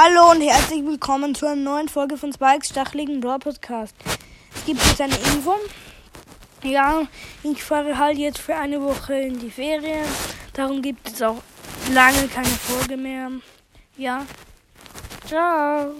Hallo und herzlich willkommen zu einer neuen Folge von Spikes Stacheligen Brawl Podcast. Es gibt jetzt eine Info. Ja, ich fahre halt jetzt für eine Woche in die Ferien. Darum gibt es auch lange keine Folge mehr. Ja. Ciao.